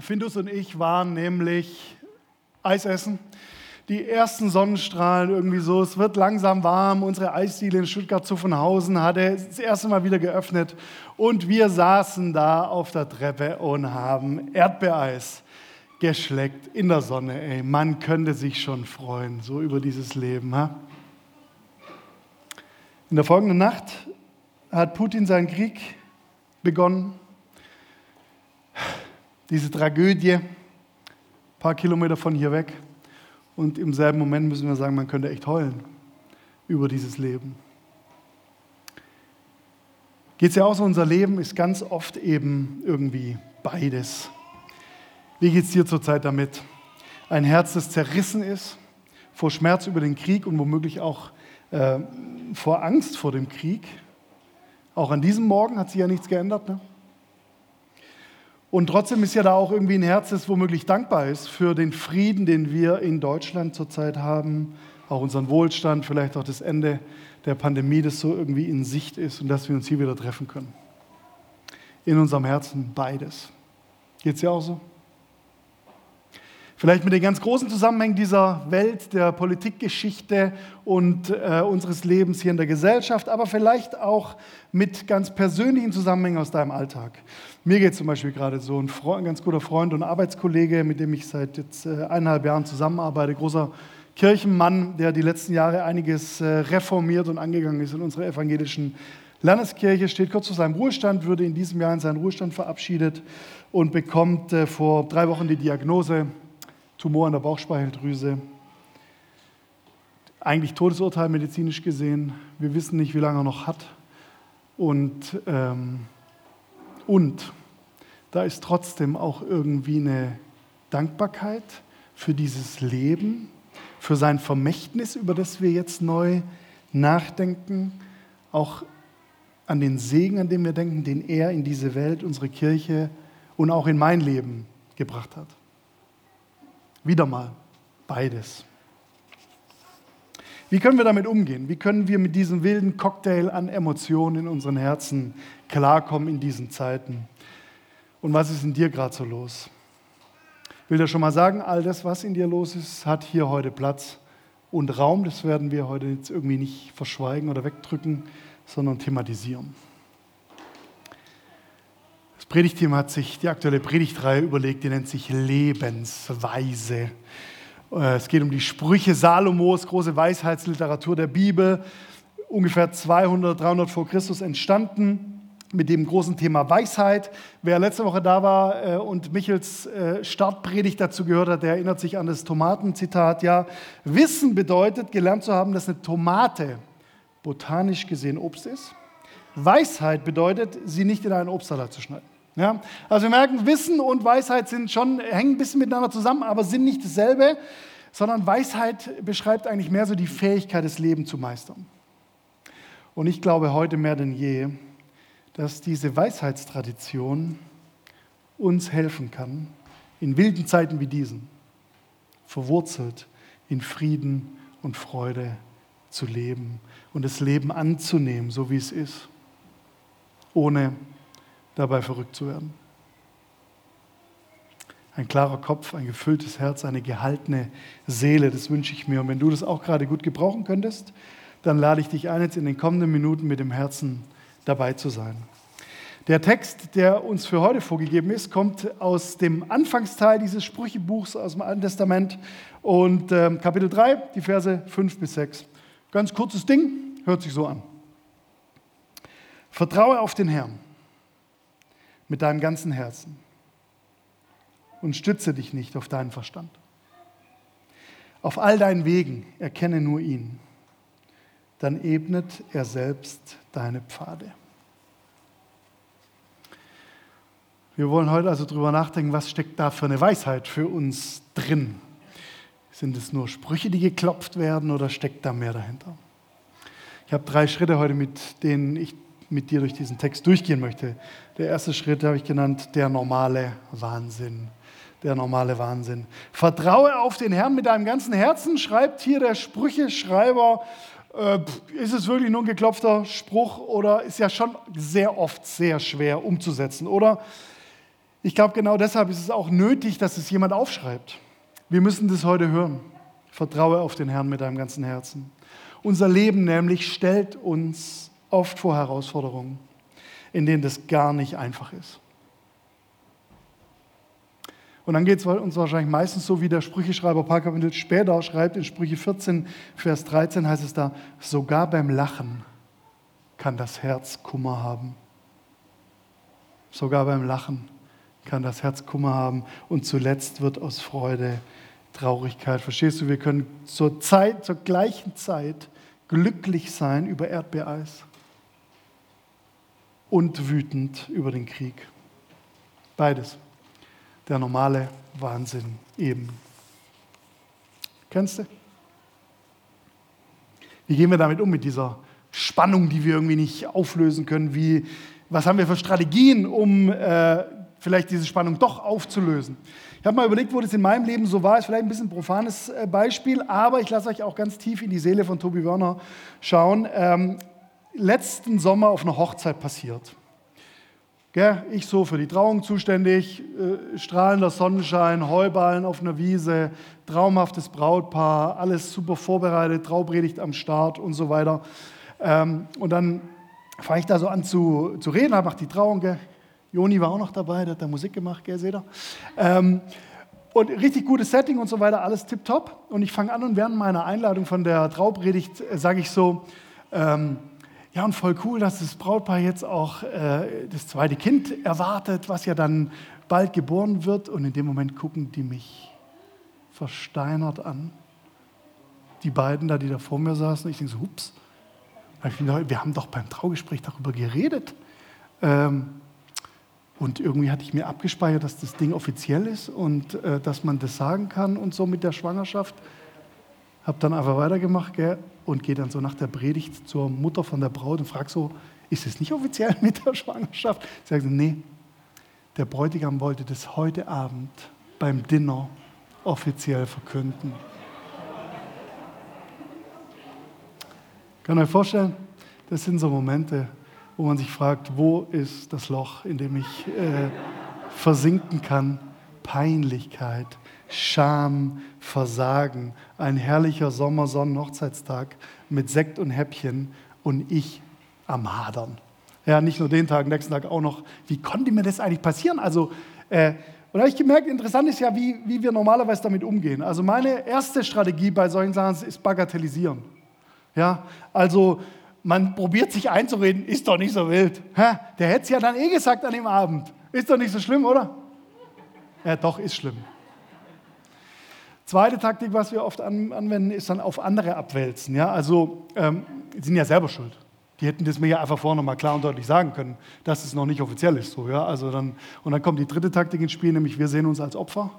Findus und ich waren nämlich Eis essen. Die ersten Sonnenstrahlen irgendwie so, es wird langsam warm. Unsere Eisdiele in Stuttgart-Zuffenhausen hatte das erste Mal wieder geöffnet und wir saßen da auf der Treppe und haben Erdbeereis geschleckt in der Sonne. Ey, man könnte sich schon freuen, so über dieses Leben. Ha? In der folgenden Nacht hat Putin seinen Krieg begonnen. Diese Tragödie, ein paar Kilometer von hier weg. Und im selben Moment müssen wir sagen, man könnte echt heulen über dieses Leben. Geht es ja auch so, unser Leben ist ganz oft eben irgendwie beides. Wie geht es dir zurzeit damit? Ein Herz, das zerrissen ist vor Schmerz über den Krieg und womöglich auch äh, vor Angst vor dem Krieg. Auch an diesem Morgen hat sich ja nichts geändert. Ne? Und trotzdem ist ja da auch irgendwie ein Herz, das womöglich dankbar ist für den Frieden, den wir in Deutschland zurzeit haben, auch unseren Wohlstand, vielleicht auch das Ende der Pandemie, das so irgendwie in Sicht ist und dass wir uns hier wieder treffen können. In unserem Herzen beides. Geht es ja auch so? Vielleicht mit den ganz großen Zusammenhängen dieser Welt, der Politikgeschichte und äh, unseres Lebens hier in der Gesellschaft, aber vielleicht auch mit ganz persönlichen Zusammenhängen aus deinem Alltag. Mir geht zum Beispiel gerade so, ein, Freund, ein, ganz guter Freund und Arbeitskollege, mit dem ich seit jetzt äh, eineinhalb Jahren zusammenarbeite, großer Kirchenmann, der die letzten Jahre einiges äh, reformiert und angegangen ist in unserer evangelischen Landeskirche, steht kurz vor seinem Ruhestand, würde in diesem Jahr in seinen Ruhestand verabschiedet und bekommt äh, vor drei Wochen die Diagnose, Tumor an der Bauchspeicheldrüse. Eigentlich Todesurteil medizinisch gesehen. Wir wissen nicht, wie lange er noch hat. Und, ähm, und da ist trotzdem auch irgendwie eine Dankbarkeit für dieses Leben, für sein Vermächtnis, über das wir jetzt neu nachdenken, auch an den Segen, an den wir denken, den er in diese Welt, unsere Kirche und auch in mein Leben gebracht hat. Wieder mal beides. Wie können wir damit umgehen? Wie können wir mit diesem wilden Cocktail an Emotionen in unseren Herzen klarkommen in diesen Zeiten? Und was ist in dir gerade so los? Ich will dir schon mal sagen, all das, was in dir los ist, hat hier heute Platz und Raum. Das werden wir heute jetzt irgendwie nicht verschweigen oder wegdrücken, sondern thematisieren. Predigtteam hat sich die aktuelle Predigtreihe überlegt, die nennt sich Lebensweise. Äh, es geht um die Sprüche Salomos, große Weisheitsliteratur der Bibel, ungefähr 200, 300 vor Christus entstanden mit dem großen Thema Weisheit. Wer letzte Woche da war äh, und Michels äh, Startpredigt dazu gehört hat, der erinnert sich an das Tomatenzitat. Ja, Wissen bedeutet, gelernt zu haben, dass eine Tomate botanisch gesehen Obst ist. Weisheit bedeutet, sie nicht in einen Obstsalat zu schneiden. Ja? Also wir merken, Wissen und Weisheit sind schon, hängen ein bisschen miteinander zusammen, aber sind nicht dasselbe, sondern Weisheit beschreibt eigentlich mehr so die Fähigkeit, das Leben zu meistern. Und ich glaube heute mehr denn je, dass diese Weisheitstradition uns helfen kann, in wilden Zeiten wie diesen, verwurzelt in Frieden und Freude zu leben und das Leben anzunehmen, so wie es ist, ohne dabei verrückt zu werden. Ein klarer Kopf, ein gefülltes Herz, eine gehaltene Seele, das wünsche ich mir. Und wenn du das auch gerade gut gebrauchen könntest, dann lade ich dich ein, jetzt in den kommenden Minuten mit dem Herzen dabei zu sein. Der Text, der uns für heute vorgegeben ist, kommt aus dem Anfangsteil dieses Sprüchebuchs aus dem Alten Testament und äh, Kapitel 3, die Verse 5 bis 6. Ganz kurzes Ding, hört sich so an. Vertraue auf den Herrn mit deinem ganzen Herzen und stütze dich nicht auf deinen Verstand. Auf all deinen Wegen erkenne nur ihn, dann ebnet er selbst deine Pfade. Wir wollen heute also darüber nachdenken, was steckt da für eine Weisheit für uns drin. Sind es nur Sprüche, die geklopft werden oder steckt da mehr dahinter? Ich habe drei Schritte heute, mit denen ich mit dir durch diesen Text durchgehen möchte. Der erste Schritt habe ich genannt, der normale Wahnsinn. Der normale Wahnsinn. Vertraue auf den Herrn mit deinem ganzen Herzen, schreibt hier der Sprücheschreiber. Äh, ist es wirklich nur ein geklopfter Spruch oder ist ja schon sehr oft sehr schwer umzusetzen, oder? Ich glaube, genau deshalb ist es auch nötig, dass es jemand aufschreibt. Wir müssen das heute hören. Vertraue auf den Herrn mit deinem ganzen Herzen. Unser Leben nämlich stellt uns oft vor Herausforderungen, in denen das gar nicht einfach ist. Und dann geht es uns wahrscheinlich meistens so, wie der Sprücheschreiber ein paar Kapitel später schreibt, in Sprüche 14, Vers 13 heißt es da, sogar beim Lachen kann das Herz Kummer haben. Sogar beim Lachen kann das Herz Kummer haben und zuletzt wird aus Freude Traurigkeit. Verstehst du, wir können zur Zeit, zur gleichen Zeit glücklich sein über Erdbeereis und wütend über den Krieg. Beides der normale Wahnsinn eben. Kennst du? Wie gehen wir damit um, mit dieser Spannung, die wir irgendwie nicht auflösen können? Wie, was haben wir für Strategien, um äh, vielleicht diese Spannung doch aufzulösen? Ich habe mal überlegt, wo das in meinem Leben so war. Ist vielleicht ein bisschen ein profanes äh, Beispiel, aber ich lasse euch auch ganz tief in die Seele von Tobi Werner schauen. Ähm, letzten Sommer auf einer Hochzeit passiert. Ich so für die Trauung zuständig, äh, strahlender Sonnenschein, Heuballen auf einer Wiese, traumhaftes Brautpaar, alles super vorbereitet, Traupredigt am Start und so weiter. Ähm, und dann fange ich da so an zu, zu reden, mache die Trauung. Joni war auch noch dabei, der hat da Musik gemacht, gell, seht ihr? Ähm, und richtig gutes Setting und so weiter, alles tipptopp. Und ich fange an und während meiner Einladung von der Traupredigt äh, sage ich so, ähm, ja, und voll cool, dass das Brautpaar jetzt auch äh, das zweite Kind erwartet, was ja dann bald geboren wird. Und in dem Moment gucken die mich versteinert an. Die beiden da, die da vor mir saßen. Ich denke so, ups, wir haben doch beim Traugespräch darüber geredet. Ähm, und irgendwie hatte ich mir abgespeichert, dass das Ding offiziell ist und äh, dass man das sagen kann und so mit der Schwangerschaft. Habe dann einfach weitergemacht gell, und gehe dann so nach der Predigt zur Mutter von der Braut und frage so, ist es nicht offiziell mit der Schwangerschaft? Sie sagt, nee, der Bräutigam wollte das heute Abend beim Dinner offiziell verkünden. Kann euch vorstellen, das sind so Momente, wo man sich fragt, wo ist das Loch, in dem ich äh, versinken kann? Peinlichkeit, Scham, Versagen, ein herrlicher Sommersonnen-Hochzeitstag mit Sekt und Häppchen und ich am Hadern. Ja, nicht nur den Tag, nächsten Tag auch noch. Wie konnte mir das eigentlich passieren? Also, äh, und da habe ich gemerkt, interessant ist ja, wie, wie wir normalerweise damit umgehen. Also meine erste Strategie bei solchen Sachen ist bagatellisieren. Ja, also man probiert sich einzureden, ist doch nicht so wild. Hä? Der hätte es ja dann eh gesagt an dem Abend. Ist doch nicht so schlimm, oder? Ja, doch, ist schlimm. Zweite Taktik, was wir oft anwenden, ist dann auf andere abwälzen. Ja? Also, ähm, die sind ja selber schuld. Die hätten das mir ja einfach vorher nochmal klar und deutlich sagen können, dass es noch nicht offiziell ist. So, ja? also dann, und dann kommt die dritte Taktik ins Spiel, nämlich wir sehen uns als Opfer.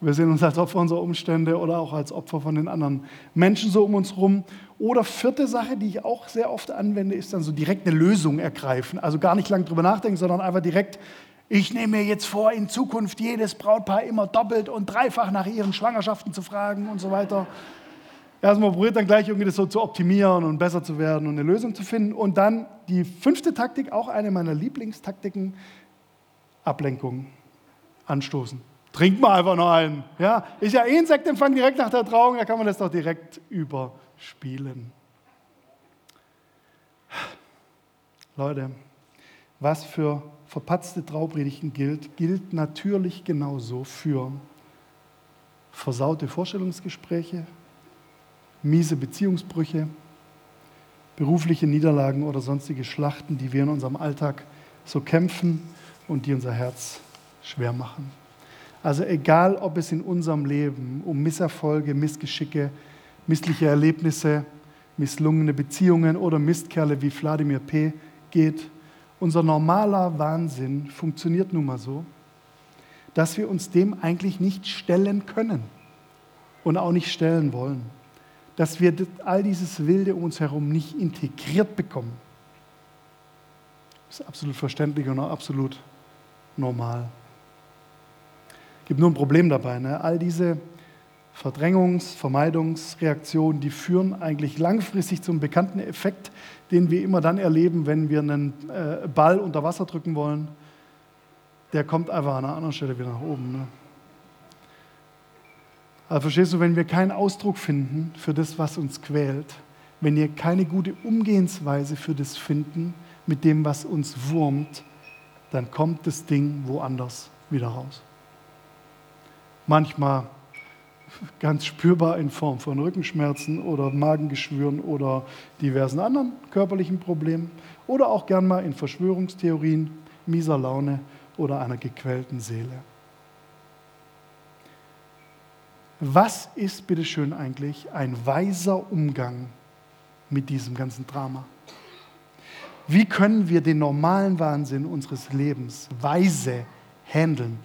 Wir sehen uns als Opfer unserer Umstände oder auch als Opfer von den anderen Menschen so um uns herum. Oder vierte Sache, die ich auch sehr oft anwende, ist dann so direkt eine Lösung ergreifen. Also gar nicht lange drüber nachdenken, sondern einfach direkt ich nehme mir jetzt vor, in Zukunft jedes Brautpaar immer doppelt und dreifach nach ihren Schwangerschaften zu fragen und so weiter. Erstmal probiert dann gleich irgendwie das so zu optimieren und besser zu werden und eine Lösung zu finden. Und dann die fünfte Taktik, auch eine meiner Lieblingstaktiken, Ablenkung, anstoßen. Trink mal einfach noch einen. Ja, ist ja eh ein Sektempfang direkt nach der Trauung, da kann man das doch direkt überspielen. Leute, was für verpatzte Traupredigten gilt, gilt natürlich genauso für versaute Vorstellungsgespräche, miese Beziehungsbrüche, berufliche Niederlagen oder sonstige Schlachten, die wir in unserem Alltag so kämpfen und die unser Herz schwer machen. Also egal, ob es in unserem Leben um Misserfolge, Missgeschicke, missliche Erlebnisse, misslungene Beziehungen oder Mistkerle wie Wladimir P. geht, unser normaler Wahnsinn funktioniert nun mal so, dass wir uns dem eigentlich nicht stellen können und auch nicht stellen wollen. Dass wir all dieses Wilde um uns herum nicht integriert bekommen. Das ist absolut verständlich und auch absolut normal. Es gibt nur ein Problem dabei. Ne? All diese Verdrängungs-, Vermeidungsreaktionen, die führen eigentlich langfristig zum bekannten Effekt, den wir immer dann erleben, wenn wir einen äh, Ball unter Wasser drücken wollen. der kommt einfach an einer anderen Stelle wieder nach oben. Ne? Also verstehst du, wenn wir keinen Ausdruck finden für das, was uns quält, wenn wir keine gute Umgehensweise für das finden, mit dem, was uns wurmt, dann kommt das Ding woanders wieder raus. Manchmal ganz spürbar in Form von Rückenschmerzen oder Magengeschwüren oder diversen anderen körperlichen Problemen oder auch gern mal in Verschwörungstheorien, mieser Laune oder einer gequälten Seele. Was ist bitteschön eigentlich ein weiser Umgang mit diesem ganzen Drama? Wie können wir den normalen Wahnsinn unseres Lebens weise handeln?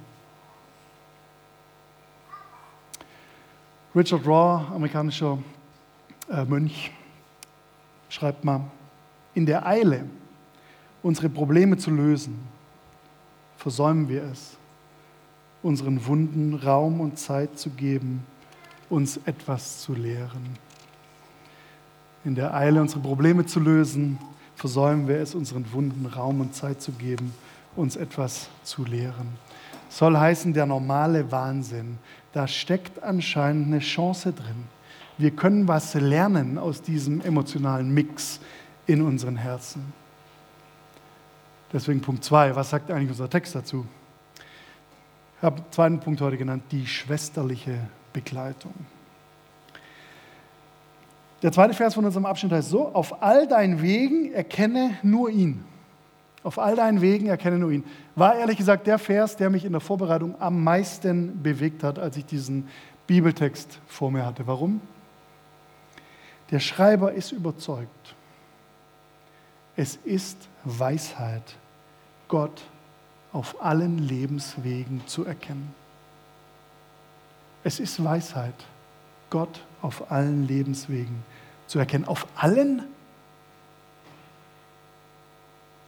Richard Raw, amerikanischer äh, Mönch, schreibt mal, in der Eile, unsere Probleme zu lösen, versäumen wir es, unseren Wunden Raum und Zeit zu geben, uns etwas zu lehren. In der Eile, unsere Probleme zu lösen, versäumen wir es, unseren Wunden Raum und Zeit zu geben, uns etwas zu lehren. Soll heißen, der normale Wahnsinn, da steckt anscheinend eine Chance drin. Wir können was lernen aus diesem emotionalen Mix in unseren Herzen. Deswegen Punkt 2. Was sagt eigentlich unser Text dazu? Ich habe den zweiten Punkt heute genannt, die schwesterliche Begleitung. Der zweite Vers von unserem Abschnitt heißt so, auf all deinen Wegen erkenne nur ihn. Auf all deinen Wegen erkenne nur ihn. War ehrlich gesagt der Vers, der mich in der Vorbereitung am meisten bewegt hat, als ich diesen Bibeltext vor mir hatte. Warum? Der Schreiber ist überzeugt. Es ist Weisheit, Gott auf allen Lebenswegen zu erkennen. Es ist Weisheit, Gott auf allen Lebenswegen zu erkennen. Auf allen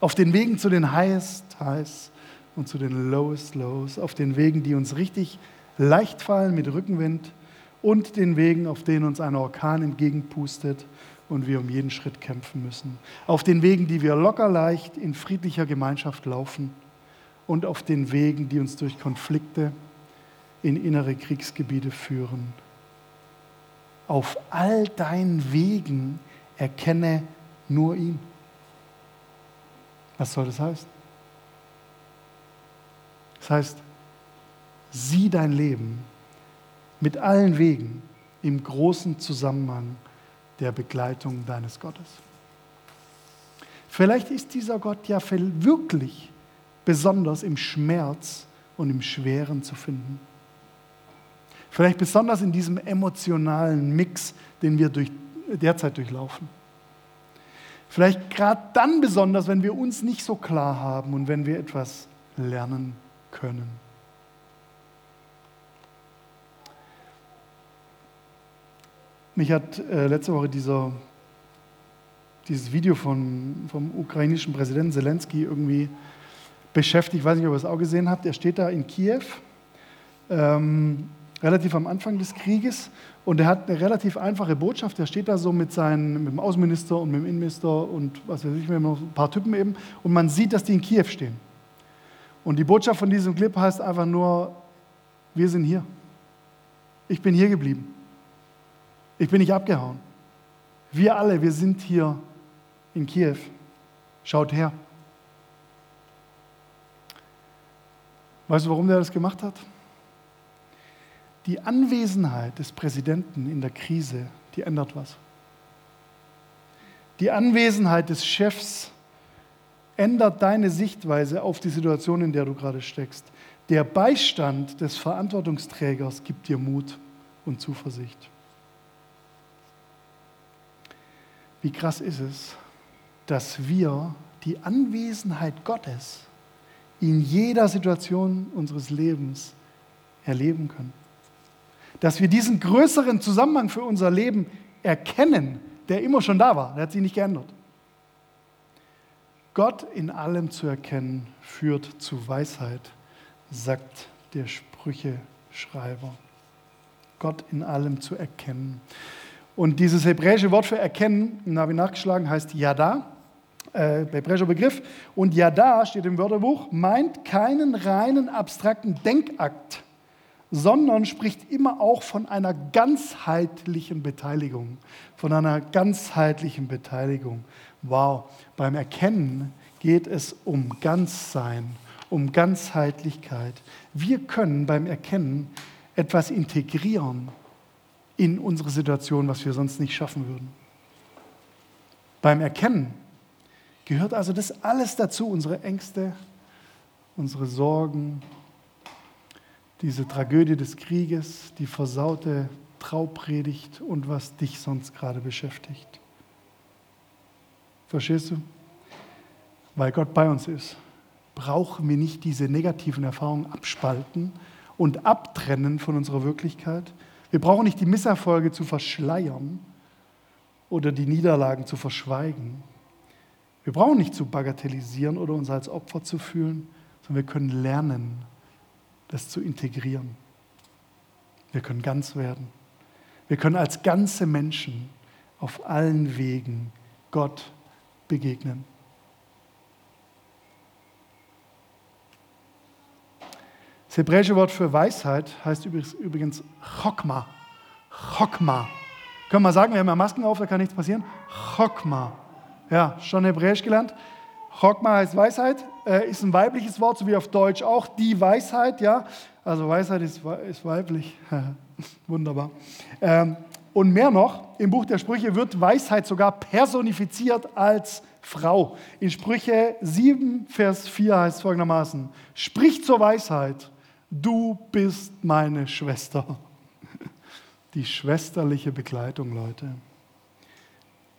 auf den Wegen zu den Highest Highs und zu den Lowest Lows, auf den Wegen, die uns richtig leicht fallen mit Rückenwind und den Wegen, auf denen uns ein Orkan entgegenpustet und wir um jeden Schritt kämpfen müssen. Auf den Wegen, die wir locker leicht in friedlicher Gemeinschaft laufen und auf den Wegen, die uns durch Konflikte in innere Kriegsgebiete führen. Auf all deinen Wegen erkenne nur ihn. Was soll das heißen? Das heißt, sieh dein Leben mit allen Wegen im großen Zusammenhang der Begleitung deines Gottes. Vielleicht ist dieser Gott ja wirklich besonders im Schmerz und im Schweren zu finden. Vielleicht besonders in diesem emotionalen Mix, den wir durch, derzeit durchlaufen. Vielleicht gerade dann besonders, wenn wir uns nicht so klar haben und wenn wir etwas lernen können. Mich hat äh, letzte Woche dieser, dieses Video von, vom ukrainischen Präsidenten Zelensky irgendwie beschäftigt. Ich weiß nicht, ob ihr es auch gesehen habt. Er steht da in Kiew. Ähm, relativ am Anfang des Krieges. Und er hat eine relativ einfache Botschaft. Er steht da so mit, seinen, mit dem Außenminister und mit dem Innenminister und was weiß ich, mit ein paar Typen eben. Und man sieht, dass die in Kiew stehen. Und die Botschaft von diesem Clip heißt einfach nur, wir sind hier. Ich bin hier geblieben. Ich bin nicht abgehauen. Wir alle, wir sind hier in Kiew. Schaut her. Weißt du, warum der das gemacht hat? Die Anwesenheit des Präsidenten in der Krise, die ändert was. Die Anwesenheit des Chefs ändert deine Sichtweise auf die Situation, in der du gerade steckst. Der Beistand des Verantwortungsträgers gibt dir Mut und Zuversicht. Wie krass ist es, dass wir die Anwesenheit Gottes in jeder Situation unseres Lebens erleben können dass wir diesen größeren Zusammenhang für unser Leben erkennen, der immer schon da war, der hat sich nicht geändert. Gott in allem zu erkennen führt zu Weisheit, sagt der Sprücheschreiber. Gott in allem zu erkennen. Und dieses hebräische Wort für erkennen, habe ich nachgeschlagen, heißt Yada. äh, hebräischer Begriff. Und ja, da steht im Wörterbuch, meint keinen reinen abstrakten Denkakt, sondern spricht immer auch von einer ganzheitlichen Beteiligung. Von einer ganzheitlichen Beteiligung. Wow, beim Erkennen geht es um Ganzsein, um Ganzheitlichkeit. Wir können beim Erkennen etwas integrieren in unsere Situation, was wir sonst nicht schaffen würden. Beim Erkennen gehört also das alles dazu, unsere Ängste, unsere Sorgen, diese Tragödie des Krieges, die versaute Traupredigt und was dich sonst gerade beschäftigt. Verstehst du? Weil Gott bei uns ist, brauchen wir nicht diese negativen Erfahrungen abspalten und abtrennen von unserer Wirklichkeit. Wir brauchen nicht die Misserfolge zu verschleiern oder die Niederlagen zu verschweigen. Wir brauchen nicht zu bagatellisieren oder uns als Opfer zu fühlen, sondern wir können lernen, das zu integrieren. Wir können ganz werden. Wir können als ganze Menschen auf allen Wegen Gott begegnen. Das hebräische Wort für Weisheit heißt übrigens Chokma. Chokma. Können wir sagen, wir haben ja Masken auf, da kann nichts passieren. Chokma. Ja, schon hebräisch gelernt. Chokma heißt Weisheit, äh, ist ein weibliches Wort, so wie auf Deutsch auch die Weisheit, ja. Also Weisheit ist, ist weiblich. Wunderbar. Ähm, und mehr noch, im Buch der Sprüche wird Weisheit sogar personifiziert als Frau. In Sprüche 7, Vers 4 heißt es folgendermaßen: Sprich zur Weisheit du bist meine Schwester. Die schwesterliche Begleitung, Leute.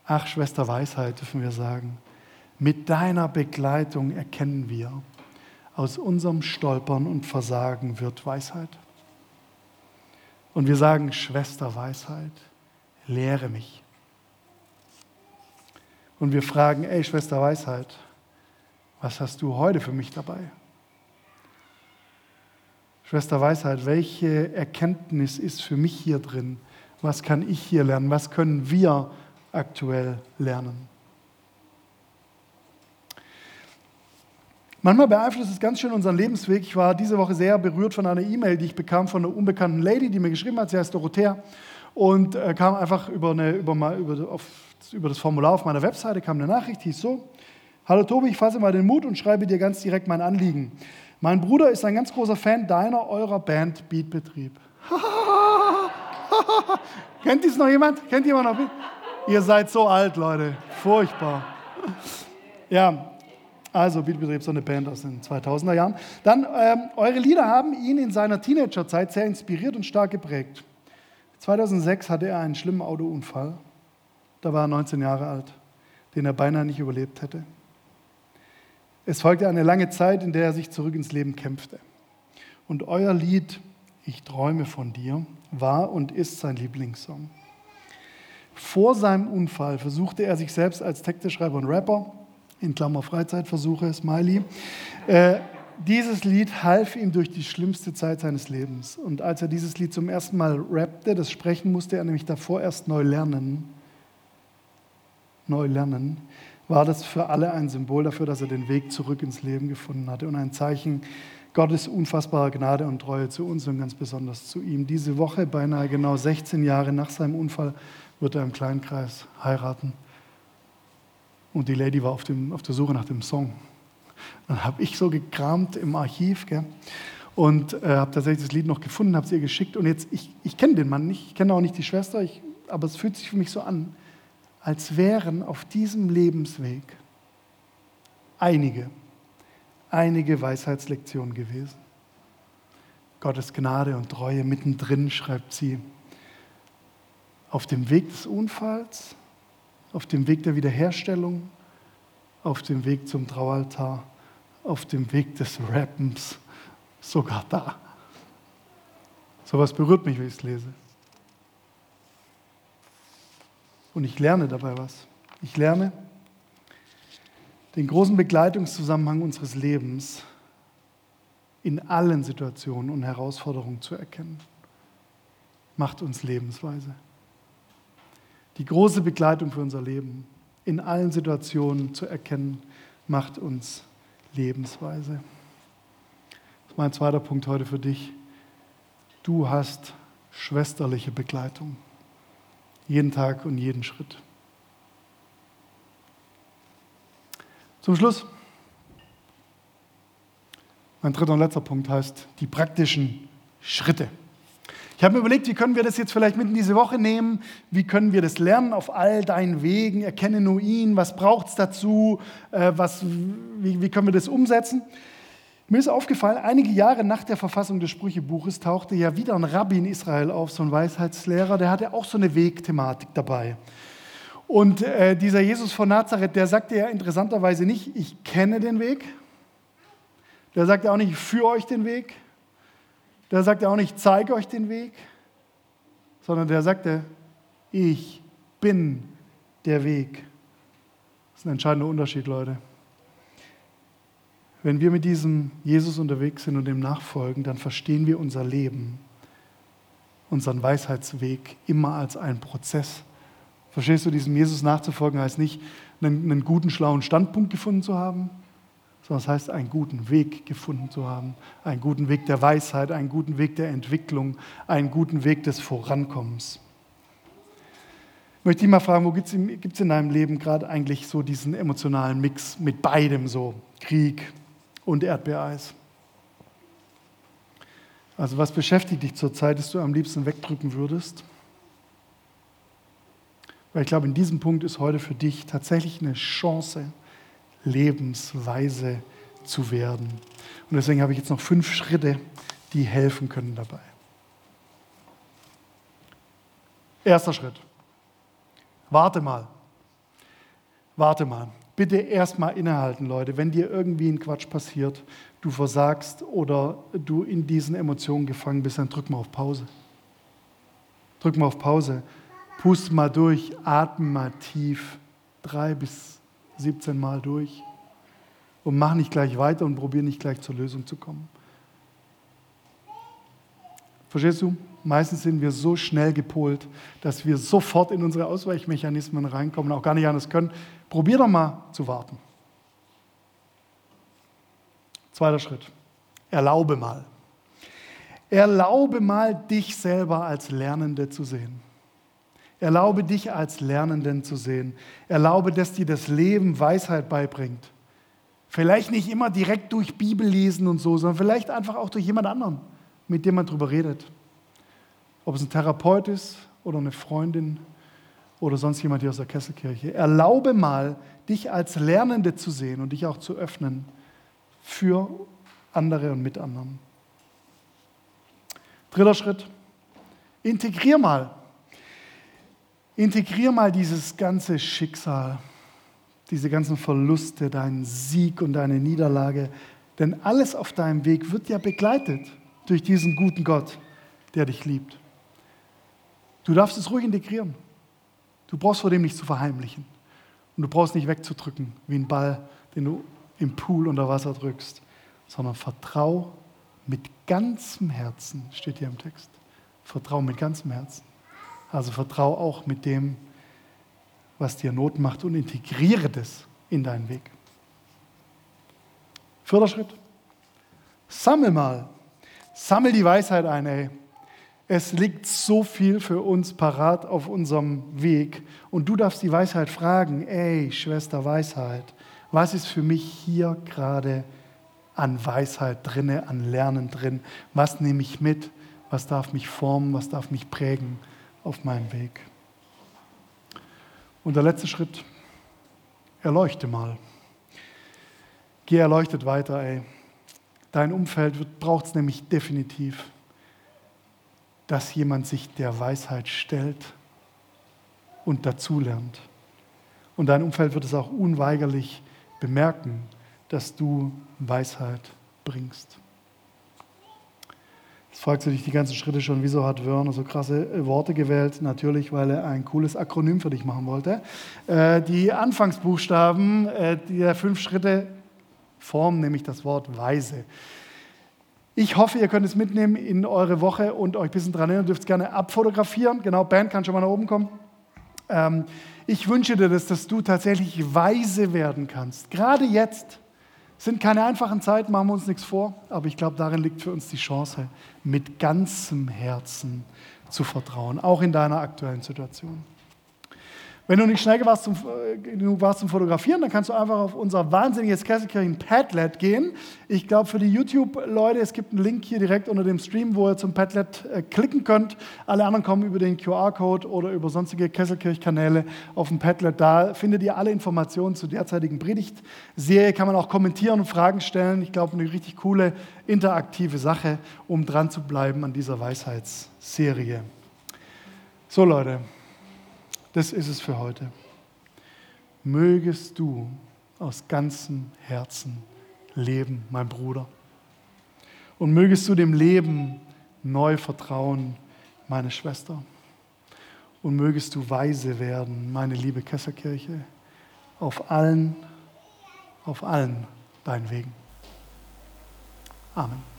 Ach, Schwester Weisheit, dürfen wir sagen. Mit deiner Begleitung erkennen wir, aus unserem Stolpern und Versagen wird Weisheit. Und wir sagen, Schwester Weisheit, lehre mich. Und wir fragen, ey Schwester Weisheit, was hast du heute für mich dabei? Schwester Weisheit, welche Erkenntnis ist für mich hier drin? Was kann ich hier lernen? Was können wir aktuell lernen? Manchmal beeinflusst es ganz schön unseren Lebensweg. Ich war diese Woche sehr berührt von einer E-Mail, die ich bekam von einer unbekannten Lady, die mir geschrieben hat, sie heißt Dorothea und äh, kam einfach über, eine, über, über, auf, über das Formular auf meiner Webseite, kam eine Nachricht, hieß so, Hallo Tobi, ich fasse mal den Mut und schreibe dir ganz direkt mein Anliegen. Mein Bruder ist ein ganz großer Fan deiner, eurer Band Beatbetrieb. Kennt dies noch jemand? Kennt jemand noch? Ihr seid so alt, Leute. Furchtbar. Ja, also Beatbetrieb, so eine Band aus den 2000er Jahren. Dann, ähm, eure Lieder haben ihn in seiner Teenagerzeit sehr inspiriert und stark geprägt. 2006 hatte er einen schlimmen Autounfall. Da war er 19 Jahre alt, den er beinahe nicht überlebt hätte. Es folgte eine lange Zeit, in der er sich zurück ins Leben kämpfte. Und euer Lied Ich träume von dir war und ist sein Lieblingssong. Vor seinem Unfall versuchte er sich selbst als Texteschreiber und Rapper, in Klammer Freizeitversuche, Smiley. Äh, dieses Lied half ihm durch die schlimmste Zeit seines Lebens. Und als er dieses Lied zum ersten Mal rappte, das Sprechen musste er nämlich davor erst neu lernen. Neu lernen war das für alle ein Symbol dafür, dass er den Weg zurück ins Leben gefunden hatte und ein Zeichen Gottes unfassbarer Gnade und Treue zu uns und ganz besonders zu ihm. Diese Woche, beinahe genau 16 Jahre nach seinem Unfall, wird er im Kleinkreis heiraten. Und die Lady war auf, dem, auf der Suche nach dem Song. Dann habe ich so gekramt im Archiv gell, und äh, habe tatsächlich das Lied noch gefunden, habe es ihr geschickt. Und jetzt, ich, ich kenne den Mann nicht, ich kenne auch nicht die Schwester, ich, aber es fühlt sich für mich so an, als wären auf diesem Lebensweg einige, einige Weisheitslektionen gewesen. Gottes Gnade und Treue mittendrin, schreibt sie. Auf dem Weg des Unfalls, auf dem Weg der Wiederherstellung, auf dem Weg zum Traualtar, auf dem Weg des Rappens, sogar da. Sowas berührt mich, wenn ich es lese. Und ich lerne dabei was. Ich lerne den großen Begleitungszusammenhang unseres Lebens in allen Situationen und Herausforderungen zu erkennen. Macht uns Lebensweise. Die große Begleitung für unser Leben in allen Situationen zu erkennen, macht uns Lebensweise. Das ist mein zweiter Punkt heute für dich. Du hast schwesterliche Begleitung. Jeden Tag und jeden Schritt. Zum Schluss. Mein dritter und letzter Punkt heißt die praktischen Schritte. Ich habe mir überlegt, wie können wir das jetzt vielleicht mit in diese Woche nehmen? Wie können wir das lernen auf all deinen Wegen? Erkenne nur ihn. Was braucht es dazu? Äh, was, wie, wie können wir das umsetzen? Mir ist aufgefallen, einige Jahre nach der Verfassung des Sprüchebuches tauchte ja wieder ein Rabbi in Israel auf, so ein Weisheitslehrer, der hatte auch so eine Wegthematik dabei. Und äh, dieser Jesus von Nazareth, der sagte ja interessanterweise nicht, ich kenne den Weg. Der sagte auch nicht, ich führe euch den Weg. Der sagte auch nicht, ich zeige euch den Weg, sondern der sagte, ich bin der Weg. Das ist ein entscheidender Unterschied, Leute. Wenn wir mit diesem Jesus unterwegs sind und dem nachfolgen, dann verstehen wir unser Leben, unseren Weisheitsweg immer als einen Prozess. Verstehst du, diesem Jesus nachzufolgen heißt nicht, einen, einen guten, schlauen Standpunkt gefunden zu haben, sondern es heißt, einen guten Weg gefunden zu haben, einen guten Weg der Weisheit, einen guten Weg der Entwicklung, einen guten Weg des Vorankommens. Ich möchte dich mal fragen, wo gibt es in deinem Leben gerade eigentlich so diesen emotionalen Mix mit beidem so, Krieg und Erdbeereis? Also was beschäftigt dich zurzeit, dass du am liebsten wegdrücken würdest? Weil ich glaube, in diesem Punkt ist heute für dich tatsächlich eine Chance, Lebensweise zu werden. Und deswegen habe ich jetzt noch fünf Schritte, die helfen können dabei. Erster Schritt. Warte mal. Warte mal. Bitte erstmal innehalten, Leute. Wenn dir irgendwie ein Quatsch passiert, du versagst oder du in diesen Emotionen gefangen bist, dann drück mal auf Pause. Drück mal auf Pause. Pust mal durch, atme mal tief. Drei bis 17 Mal durch und mach nicht gleich weiter und probier nicht gleich zur Lösung zu kommen. Verstehst du? Meistens sind wir so schnell gepolt, dass wir sofort in unsere Ausweichmechanismen reinkommen und auch gar nicht anders können. Probier doch mal zu warten. Zweiter Schritt. Erlaube mal. Erlaube mal, dich selber als Lernende zu sehen. Erlaube dich als Lernenden zu sehen. Erlaube, dass dir das Leben Weisheit beibringt. Vielleicht nicht immer direkt durch Bibel lesen und so, sondern vielleicht einfach auch durch jemand anderen, mit dem man darüber redet. Ob es ein Therapeut ist oder eine Freundin oder sonst jemand hier aus der Kesselkirche. Erlaube mal, dich als Lernende zu sehen und dich auch zu öffnen für andere und mit anderen. Dritter Schritt. Integrier mal Integrier mal dieses ganze Schicksal, diese ganzen Verluste, deinen Sieg und deine Niederlage, denn alles auf deinem Weg wird ja begleitet durch diesen guten Gott, der dich liebt. Du darfst es ruhig integrieren. Du brauchst vor dem nicht zu verheimlichen. Und du brauchst nicht wegzudrücken wie ein Ball, den du im Pool unter Wasser drückst, sondern vertrau mit ganzem Herzen, steht hier im Text. Vertrau mit ganzem Herzen. Also vertrau auch mit dem, was dir Not macht und integriere das in deinen Weg. Vierter Schritt. Sammel mal. Sammel die Weisheit ein, ey. Es liegt so viel für uns parat auf unserem Weg. Und du darfst die Weisheit fragen, ey, Schwester Weisheit, was ist für mich hier gerade an Weisheit drinne, an Lernen drin? Was nehme ich mit? Was darf mich formen? Was darf mich prägen? Auf meinem Weg. Und der letzte Schritt, erleuchte mal. Geh erleuchtet weiter, ey. Dein Umfeld braucht es nämlich definitiv, dass jemand sich der Weisheit stellt und dazulernt. Und dein Umfeld wird es auch unweigerlich bemerken, dass du Weisheit bringst. Jetzt fragst du dich die ganzen Schritte schon, wieso hat Werner so krasse äh, Worte gewählt? Natürlich, weil er ein cooles Akronym für dich machen wollte. Äh, die Anfangsbuchstaben äh, der fünf Schritte formen nämlich das Wort weise. Ich hoffe, ihr könnt es mitnehmen in eure Woche und euch ein bisschen dran erinnern. Ihr dürft es gerne abfotografieren. Genau, Band kann schon mal nach oben kommen. Ähm, ich wünsche dir das, dass du tatsächlich weise werden kannst. Gerade jetzt sind keine einfachen Zeiten, machen wir uns nichts vor, aber ich glaube, darin liegt für uns die Chance, mit ganzem Herzen zu vertrauen, auch in deiner aktuellen Situation. Wenn du nicht schnell warst zum, genug warst zum Fotografieren, dann kannst du einfach auf unser wahnsinniges Kesselkirchen Padlet gehen. Ich glaube, für die YouTube-Leute, es gibt einen Link hier direkt unter dem Stream, wo ihr zum Padlet äh, klicken könnt. Alle anderen kommen über den QR-Code oder über sonstige Kesselkirch-Kanäle auf dem Padlet. Da findet ihr alle Informationen zur derzeitigen Predigtserie. Kann man auch kommentieren und Fragen stellen. Ich glaube, eine richtig coole, interaktive Sache, um dran zu bleiben an dieser Weisheitsserie. So, Leute. Das ist es für heute. Mögest du aus ganzem Herzen leben, mein Bruder. Und mögest du dem Leben neu vertrauen, meine Schwester. Und mögest du weise werden, meine liebe Kesserkirche, auf allen, auf allen deinen Wegen. Amen.